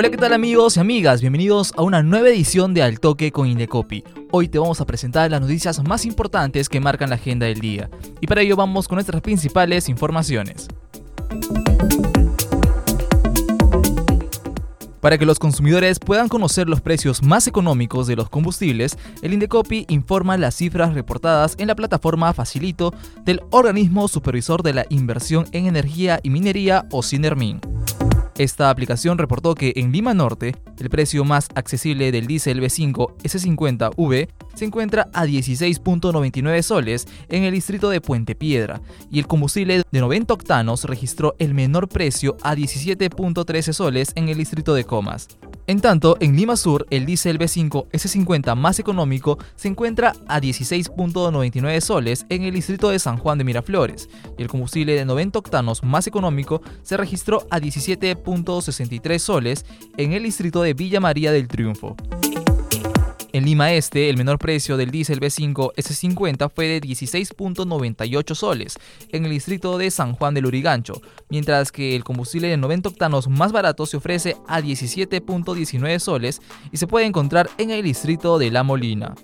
Hola, ¿qué tal amigos y amigas? Bienvenidos a una nueva edición de Al Toque con Indecopi. Hoy te vamos a presentar las noticias más importantes que marcan la agenda del día. Y para ello vamos con nuestras principales informaciones. Para que los consumidores puedan conocer los precios más económicos de los combustibles, el Indecopi informa las cifras reportadas en la plataforma Facilito del Organismo Supervisor de la Inversión en Energía y Minería o CINERMIN. Esta aplicación reportó que en Lima Norte, el precio más accesible del diésel B5 S50V se encuentra a 16.99 soles en el distrito de Puente Piedra y el combustible de 90 octanos registró el menor precio a 17.13 soles en el distrito de Comas. En tanto, en Lima Sur, el diésel B5 S50 más económico se encuentra a 16.99 soles en el distrito de San Juan de Miraflores y el combustible de 90 octanos más económico se registró a 17.63 soles en el distrito de Villa María del Triunfo. En Lima Este, el menor precio del diésel B5 S50 fue de 16.98 soles en el distrito de San Juan del Urigancho, mientras que el combustible de 90 octanos más barato se ofrece a 17.19 soles y se puede encontrar en el distrito de La Molina.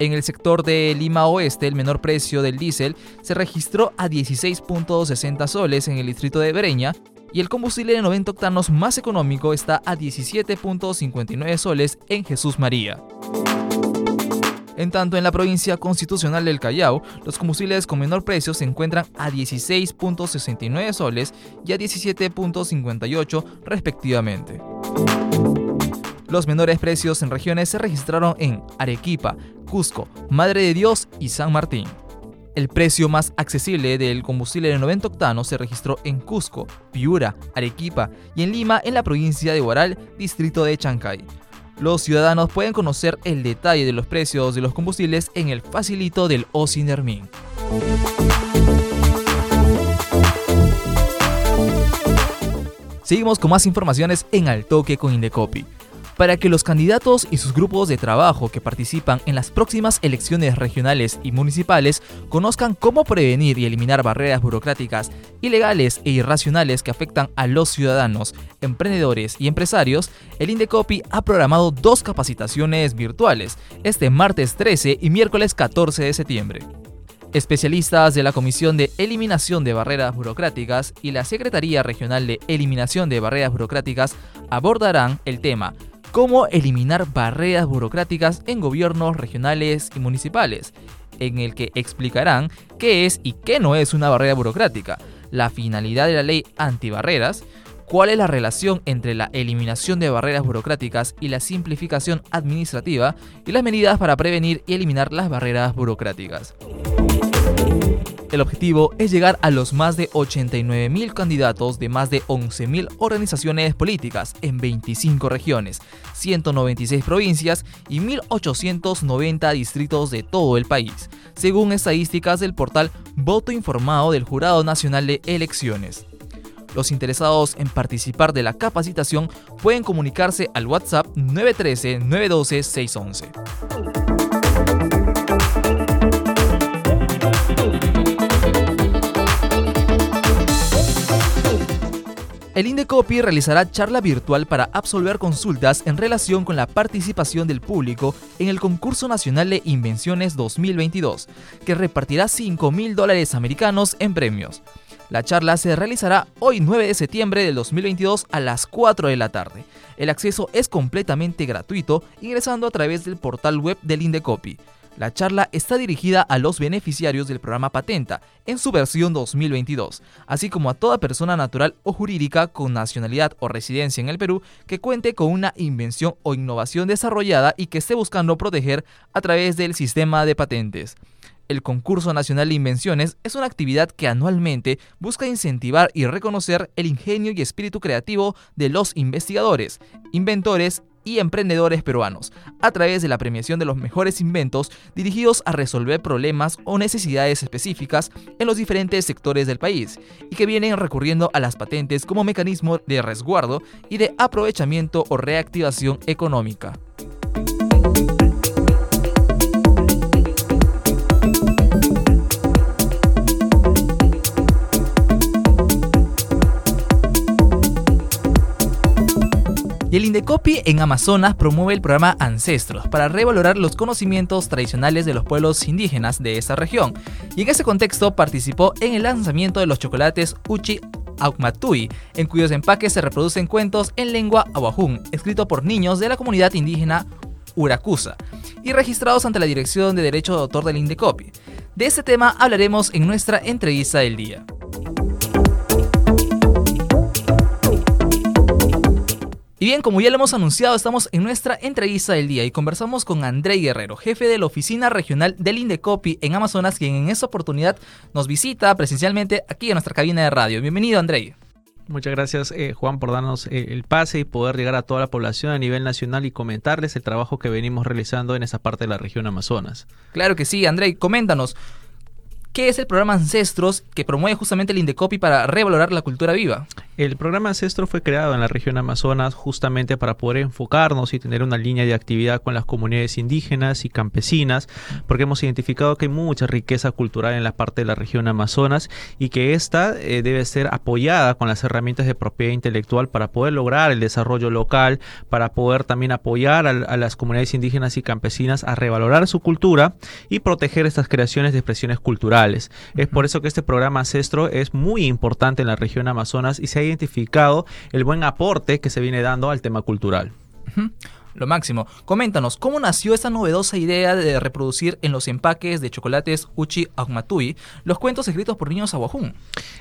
En el sector de Lima Oeste, el menor precio del diésel se registró a 16.60 soles en el distrito de Breña y el combustible de 90 octanos más económico está a 17.59 soles en Jesús María. En tanto, en la provincia constitucional del Callao, los combustibles con menor precio se encuentran a 16.69 soles y a 17.58 respectivamente. Los menores precios en regiones se registraron en Arequipa, Cusco, Madre de Dios y San Martín. El precio más accesible del combustible de 90 octanos se registró en Cusco, Piura, Arequipa y en Lima, en la provincia de Huaral, distrito de Chancay. Los ciudadanos pueden conocer el detalle de los precios de los combustibles en el facilito del OSINERMIN. Seguimos con más informaciones en Al Toque con Indecopi para que los candidatos y sus grupos de trabajo que participan en las próximas elecciones regionales y municipales conozcan cómo prevenir y eliminar barreras burocráticas ilegales e irracionales que afectan a los ciudadanos, emprendedores y empresarios, el Indecopi ha programado dos capacitaciones virtuales este martes 13 y miércoles 14 de septiembre. Especialistas de la Comisión de Eliminación de Barreras Burocráticas y la Secretaría Regional de Eliminación de Barreras Burocráticas abordarán el tema cómo eliminar barreras burocráticas en gobiernos regionales y municipales, en el que explicarán qué es y qué no es una barrera burocrática, la finalidad de la ley antibarreras, cuál es la relación entre la eliminación de barreras burocráticas y la simplificación administrativa y las medidas para prevenir y eliminar las barreras burocráticas. El objetivo es llegar a los más de 89.000 candidatos de más de 11.000 organizaciones políticas en 25 regiones, 196 provincias y 1.890 distritos de todo el país, según estadísticas del portal Voto Informado del Jurado Nacional de Elecciones. Los interesados en participar de la capacitación pueden comunicarse al WhatsApp 913-912-611. El Indecopi realizará charla virtual para absolver consultas en relación con la participación del público en el Concurso Nacional de Invenciones 2022, que repartirá 5 mil dólares americanos en premios. La charla se realizará hoy 9 de septiembre del 2022 a las 4 de la tarde. El acceso es completamente gratuito ingresando a través del portal web del Indecopi. La charla está dirigida a los beneficiarios del programa Patenta en su versión 2022, así como a toda persona natural o jurídica con nacionalidad o residencia en el Perú que cuente con una invención o innovación desarrollada y que esté buscando proteger a través del sistema de patentes. El Concurso Nacional de Invenciones es una actividad que anualmente busca incentivar y reconocer el ingenio y espíritu creativo de los investigadores, inventores y emprendedores peruanos, a través de la premiación de los mejores inventos dirigidos a resolver problemas o necesidades específicas en los diferentes sectores del país, y que vienen recurriendo a las patentes como mecanismo de resguardo y de aprovechamiento o reactivación económica. Y el Indecopi en Amazonas promueve el programa Ancestros para revalorar los conocimientos tradicionales de los pueblos indígenas de esa región. Y en ese contexto participó en el lanzamiento de los chocolates Uchi Aukmatui, en cuyos empaques se reproducen cuentos en lengua aguajún, escrito por niños de la comunidad indígena Uracusa y registrados ante la Dirección de Derecho de Autor del Indecopi. De este tema hablaremos en nuestra entrevista del día. Y bien, como ya lo hemos anunciado, estamos en nuestra entrevista del día y conversamos con André Guerrero, jefe de la oficina regional del Indecopi en Amazonas, quien en esta oportunidad nos visita presencialmente aquí en nuestra cabina de radio. Bienvenido, André. Muchas gracias, eh, Juan, por darnos eh, el pase y poder llegar a toda la población a nivel nacional y comentarles el trabajo que venimos realizando en esa parte de la región Amazonas. Claro que sí, André, coméntanos. ¿Qué es el programa Ancestros que promueve justamente el Indecopi para revalorar la cultura viva? El programa Ancestro fue creado en la región Amazonas justamente para poder enfocarnos y tener una línea de actividad con las comunidades indígenas y campesinas, porque hemos identificado que hay mucha riqueza cultural en la parte de la región Amazonas y que esta eh, debe ser apoyada con las herramientas de propiedad intelectual para poder lograr el desarrollo local, para poder también apoyar a, a las comunidades indígenas y campesinas a revalorar su cultura y proteger estas creaciones de expresiones culturales. Es por eso que este programa Ancestro es muy importante en la región Amazonas y se ha identificado el buen aporte que se viene dando al tema cultural. Lo máximo. Coméntanos, ¿cómo nació esta novedosa idea de reproducir en los empaques de chocolates Uchi Agmatui los cuentos escritos por niños aguajún?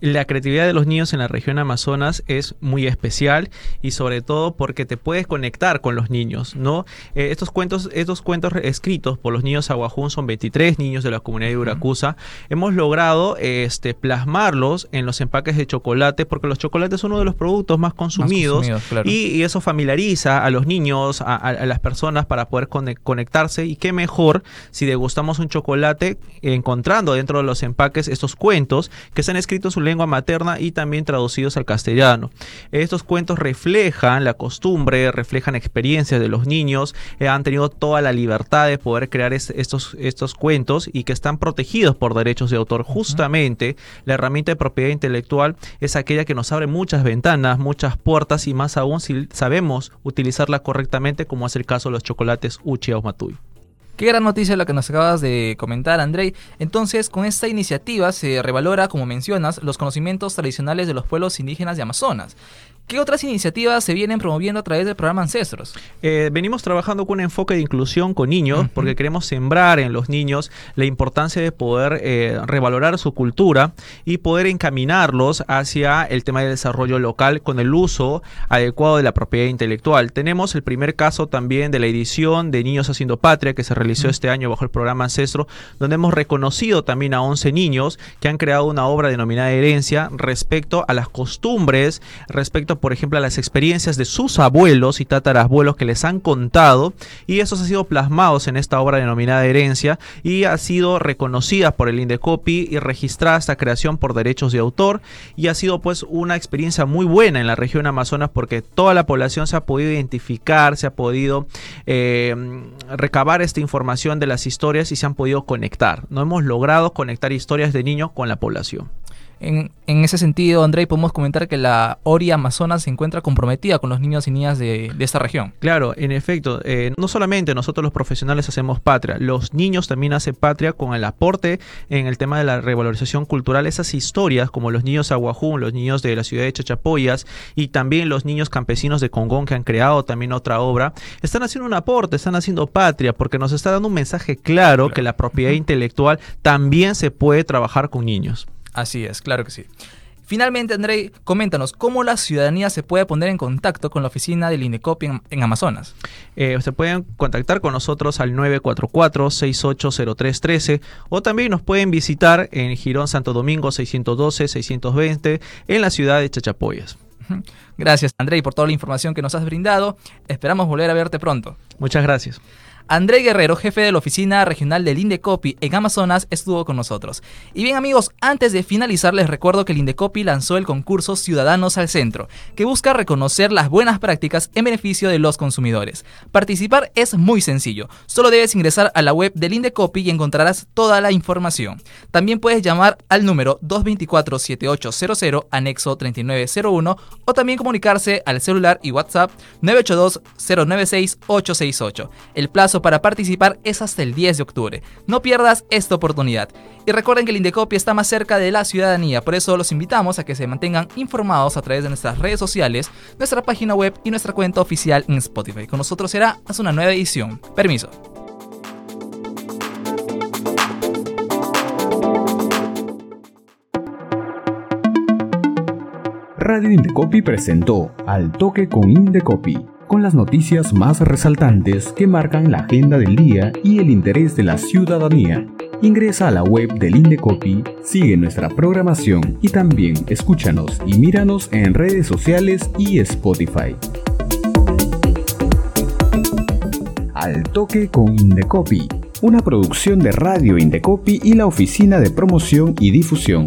La creatividad de los niños en la región Amazonas es muy especial y sobre todo porque te puedes conectar con los niños, ¿no? Eh, estos cuentos, estos cuentos escritos por los niños aguajún son 23 niños de la comunidad de Uracusa. Hemos logrado este, plasmarlos en los empaques de chocolate porque los chocolates son uno de los productos más consumidos, y, eso familiariza a los niños, a, las personas para poder conectarse y qué mejor si degustamos un chocolate encontrando dentro de los empaques estos cuentos que están escritos en su lengua materna y también traducidos al castellano. Estos cuentos reflejan la costumbre, reflejan experiencias de los niños, eh, han tenido toda la libertad de poder crear estos, estos cuentos y que están protegidos por derechos de autor. Justamente la herramienta de propiedad intelectual es aquella que nos abre muchas ventanas, muchas puertas y más aún si sabemos utilizarla correctamente como es el caso de los chocolates Uchi o Matui. Qué gran noticia lo que nos acabas de comentar, Andrei. Entonces, con esta iniciativa se revalora, como mencionas, los conocimientos tradicionales de los pueblos indígenas de Amazonas. ¿Qué otras iniciativas se vienen promoviendo a través del programa Ancestros? Eh, venimos trabajando con un enfoque de inclusión con niños porque queremos sembrar en los niños la importancia de poder eh, revalorar su cultura y poder encaminarlos hacia el tema del desarrollo local con el uso adecuado de la propiedad intelectual. Tenemos el primer caso también de la edición de Niños Haciendo Patria que se realizó este año bajo el programa Ancestro, donde hemos reconocido también a 11 niños que han creado una obra denominada Herencia respecto a las costumbres, respecto por ejemplo, a las experiencias de sus abuelos y tatarabuelos que les han contado y esos han sido plasmados en esta obra denominada Herencia y ha sido reconocida por el Indecopi y registrada esta creación por derechos de autor y ha sido pues una experiencia muy buena en la región Amazonas porque toda la población se ha podido identificar, se ha podido eh, recabar esta información de las historias y se han podido conectar. No hemos logrado conectar historias de niños con la población. En, ese sentido, André, podemos comentar que la ORI Amazonas se encuentra comprometida con los niños y niñas de, esta región. Claro, en efecto, eh, no solamente nosotros los profesionales hacemos patria, los niños también hacen patria con el aporte en el tema de la revalorización cultural, esas historias como los niños Aguajún, los niños de la ciudad de Chachapoyas y también los niños campesinos de Congón que han creado también otra obra, están haciendo un aporte, están haciendo patria porque nos está dando un mensaje claro. que la propiedad intelectual también se puede trabajar con niños. Así es, claro que sí. Finalmente, André, coméntanos cómo la ciudadanía se puede poner en contacto con la oficina del INECOPI en, Amazonas. Eh, se pueden contactar con nosotros al 944-680313 o también nos pueden visitar en Girón Santo Domingo 612-620 en la ciudad de Chachapoyas. Gracias, Andrei, por toda la información que nos has brindado. Esperamos volver a verte pronto. Muchas gracias. André Guerrero, jefe de la oficina regional del Indecopi en Amazonas, estuvo con nosotros. Y bien amigos, antes de finalizar les recuerdo que el Indecopi lanzó el concurso Ciudadanos al Centro, que busca reconocer las buenas prácticas en beneficio de los consumidores. Participar es muy sencillo, solo debes ingresar a la web del Indecopi y encontrarás toda la información. También puedes llamar al número 224-7800, anexo 3901, o también comunicarse al celular y WhatsApp 982-096-868. El plazo para participar es hasta el 10 de octubre. No pierdas esta oportunidad. Y recuerden que el Indecopi está más cerca de la ciudadanía, por eso los invitamos a que se mantengan informados a través de nuestras redes sociales, nuestra página web y nuestra cuenta oficial en Spotify. Con nosotros será hasta una nueva edición. Permiso. Radio Indecopi presentó Al Toque con Indecopi con las noticias más resaltantes que marcan la agenda del día y el interés de la ciudadanía. Ingresa a la web del Indecopi, sigue nuestra programación y también escúchanos y míranos en redes sociales y Spotify. Al toque con Indecopi, una producción de Radio Indecopi y la Oficina de Promoción y Difusión.